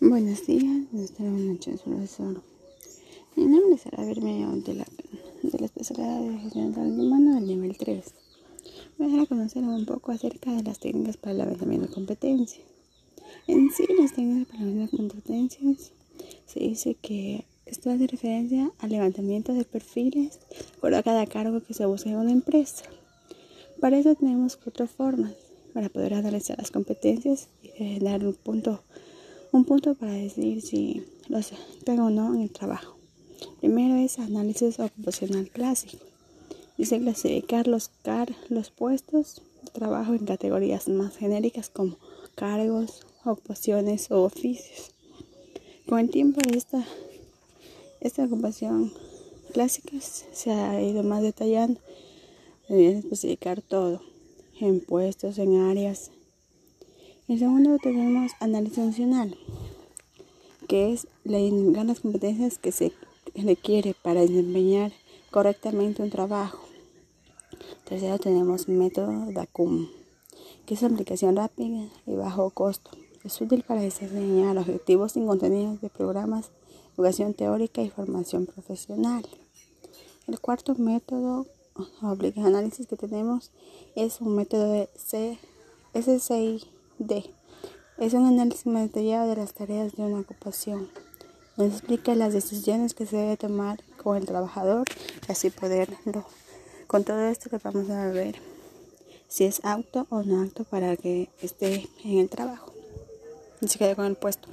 Buenos días, buenas noches, profesor. Mi nombre es Ara Bermeo de la, de la especialidad de gestión de talento humano del nivel 3. Voy a conocer un poco acerca de las técnicas para el levantamiento de competencias. En sí, las técnicas para el levantamiento de competencias se dice que esto hace referencia al levantamiento de perfiles por cada cargo que se busca en una empresa. Para eso tenemos cuatro formas para poder analizar las competencias y dar un punto un punto para decir si los tengo o no en el trabajo. Primero es análisis ocupacional clásico. Dice clasificar los, car los puestos de trabajo en categorías más genéricas como cargos, ocupaciones o oficios. Con el tiempo esta, esta ocupación clásica se ha ido más detallando, deben especificar todo, en puestos, en áreas, en segundo tenemos análisis funcional, que es identificar las competencias que se requiere para desempeñar correctamente un trabajo. Tercero tenemos método DACUM, que es aplicación rápida y bajo costo. Es útil para diseñar objetivos y contenidos de programas, educación teórica y formación profesional. El cuarto método o análisis que tenemos es un método de SCI D. Es un análisis más detallado de las tareas de una ocupación. Nos explica las decisiones que se debe tomar con el trabajador y así poderlo. Con todo esto que vamos a ver si es auto o no auto para que esté en el trabajo y se quede con el puesto.